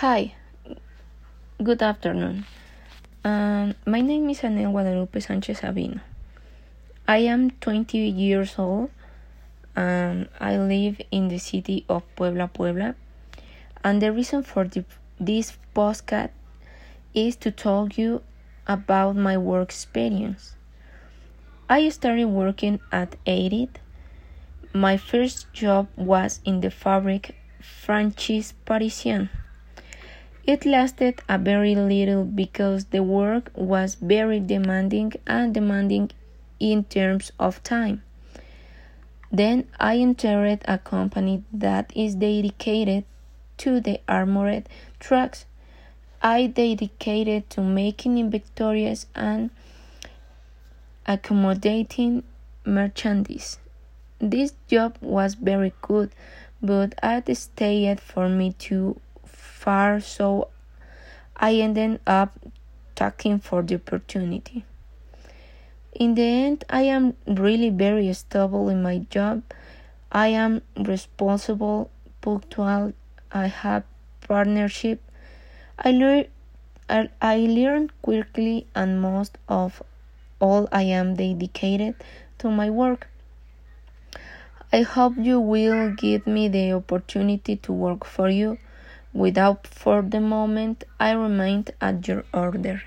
Hi, good afternoon. Um, my name is Anel Guadalupe Sanchez Sabino. I am 20 years old and I live in the city of Puebla, Puebla. And the reason for the, this postcard is to tell you about my work experience. I started working at 80. My first job was in the fabric franchise Parisina. It lasted a very little because the work was very demanding and demanding in terms of time. Then I entered a company that is dedicated to the armored trucks. I dedicated to making inventories and accommodating merchandise. This job was very good, but it stayed for me too far, so I ended up taking for the opportunity. In the end, I am really very stable in my job. I am responsible, punctual, I have partnership. I learn I, I learn quickly and most of all I am dedicated to my work. I hope you will give me the opportunity to work for you. Without for the moment, I remained at your order.